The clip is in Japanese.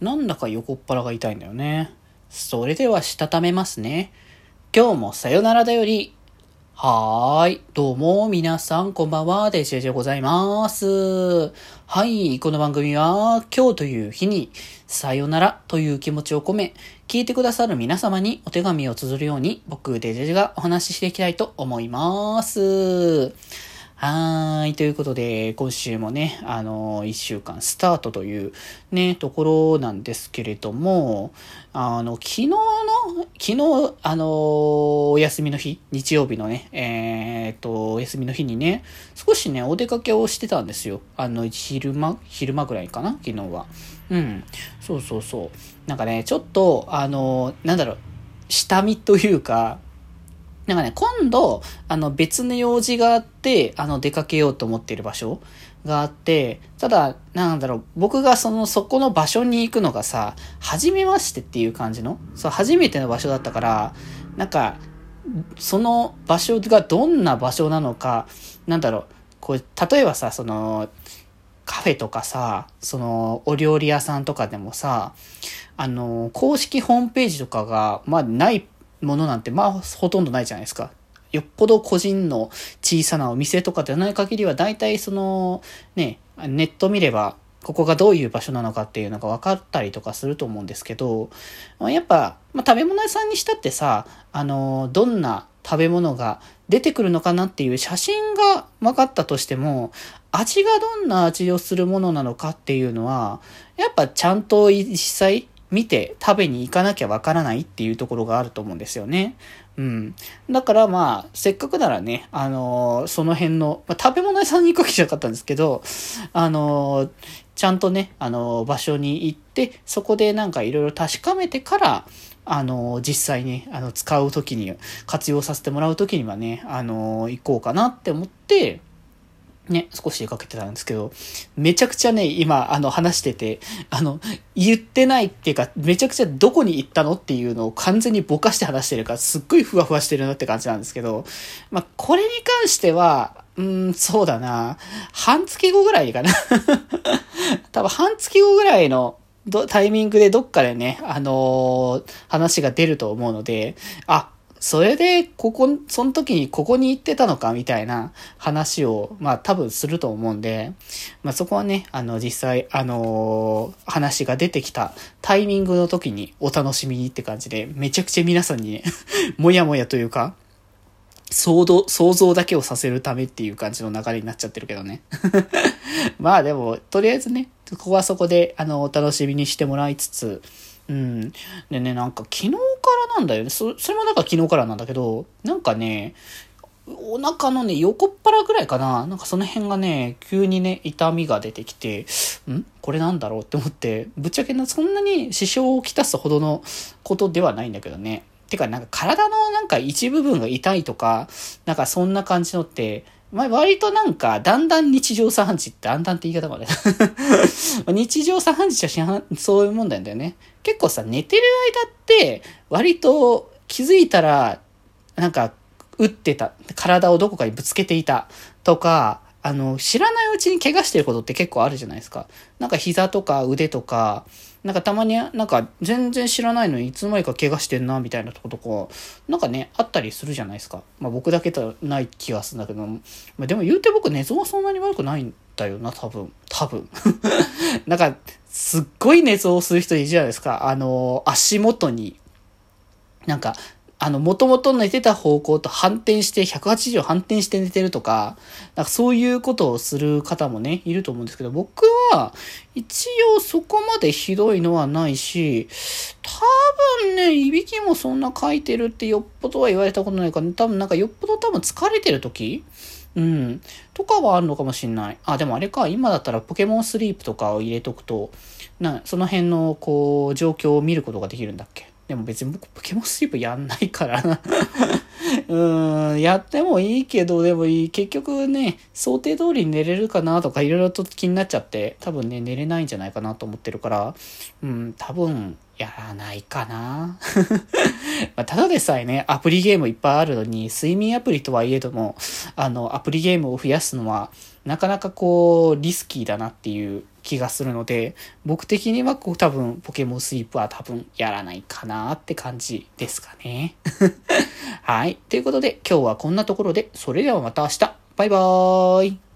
なんだか横っ腹が痛いんだよね。それではしたためますね。今日もさよならだより。はーい。どうも、皆さん、こんばんは。デジェジでございます。はい。この番組は、今日という日に、さよならという気持ちを込め、聞いてくださる皆様にお手紙を綴るように、僕、デジェジェがお話ししていきたいと思います。はーい。ということで、今週もね、あの、一週間スタートというね、ところなんですけれども、あの、昨日の、昨日、あの、お休みの日、日曜日のね、えー、っと、お休みの日にね、少しね、お出かけをしてたんですよ。あの、昼間、昼間ぐらいかな昨日は。うん。そうそうそう。なんかね、ちょっと、あの、なんだろう、下見というか、なんかね、今度、あの、別の用事があって、あの、出かけようと思っている場所があって、ただ、なんだろう、僕がその、そこの場所に行くのがさ、初めましてっていう感じの、そう、初めての場所だったから、なんか、その場所がどんな場所なのか、なんだろう、こう、例えばさ、その、カフェとかさ、その、お料理屋さんとかでもさ、あの、公式ホームページとかが、まあ、ないものなんて、まあ、ほとんどないじゃないですか。よっぽど個人の小さなお店とかでない限りは、大体その、ね、ネット見れば、ここがどういう場所なのかっていうのが分かったりとかすると思うんですけど、まあ、やっぱ、まあ、食べ物屋さんにしたってさ、あの、どんな食べ物が出てくるのかなっていう写真が分かったとしても、味がどんな味をするものなのかっていうのは、やっぱちゃんと実際見て食べに行かなきゃわからないっていうところがあると思うんですよね。うん。だからまあ、せっかくならね、あのーその辺の、まあ、食べ物屋さんに行くわけじゃなかったんですけど、あのーちゃんとね、あのー場所に行って、そこでなんかいろいろ確かめてから、あの実際ね、あの、使うときに、活用させてもらうときにはね、あの行こうかなって思って、ね、少し出かけてたんですけど、めちゃくちゃね、今、あの、話してて、あの、言ってないっていうか、めちゃくちゃどこに行ったのっていうのを完全にぼかして話してるから、すっごいふわふわしてるなって感じなんですけど、まあ、これに関しては、うーん、そうだな、半月後ぐらいかな。多分半月後ぐらいのタイミングでどっかでね、あのー話が出ると思うので、あ、それで、ここ、その時にここに行ってたのかみたいな話を、まあ多分すると思うんで、まあそこはね、あの実際、あのー話が出てきたタイミングの時にお楽しみにって感じで、めちゃくちゃ皆さんにね、もやもやというか、想像、想像だけをさせるためっていう感じの流れになっちゃってるけどね。まあでも、とりあえずね、ここはそこで、あの、お楽しみにしてもらいつつ、うん。でね、なんか昨日からなんだよね。そそれもなんか昨日からなんだけど、なんかね、お腹のね、横っ腹ぐらいかな。なんかその辺がね、急にね、痛みが出てきて、ん？これなんだろうって思って、ぶっちゃけな、そんなに支障をきたすほどのことではないんだけどね。てか、なんか体のなんか一部分が痛いとか、なんかそんな感じのって、まあ、割となんか、だんだん日常茶飯事って、だんだんって言い方 まで。日常茶飯事じゃしはそういうもんだよね。結構さ、寝てる間って、割と気づいたら、なんか、打ってた。体をどこかにぶつけていた。とか、あの、知らないうちに怪我してることって結構あるじゃないですか。なんか膝とか腕とか、なんかたまになんか全然知らないのにいつの間にか怪我してんなみたいなとことか、なんかね、あったりするじゃないですか。まあ僕だけとない気がするんだけど、まあでも言うて僕寝相はそんなに悪くないんだよな、多分。多分。なんか、すっごい寝相する人いるじゃないですか。あの、足元に、なんか、あの、元々寝てた方向と反転して、180反転して寝てるとか、なんかそういうことをする方もね、いると思うんですけど、僕は、一応そこまでひどいのはないし、多分ね、いびきもそんな書いてるってよっぽどは言われたことないから、ね多分なんかよっぽど多分疲れてる時うん。とかはあるのかもしんない。あ、でもあれか、今だったらポケモンスリープとかを入れとくと、な、その辺の、こう、状況を見ることができるんだっけ？でも別に僕ポケモンスリープやんないからな。うん、やってもいいけど、でもいい。結局ね、想定通り寝れるかなとかいろいろと気になっちゃって、多分ね、寝れないんじゃないかなと思ってるから、うん、多分やらないかな まあ、ただでさえね、アプリゲームいっぱいあるのに、睡眠アプリとはいえども、あの、アプリゲームを増やすのは、なかなかこう、リスキーだなっていう気がするので、僕的にはこう多分、ポケモンスイープは多分やらないかなって感じですかね。はい。ということで、今日はこんなところで、それではまた明日。バイバーイ。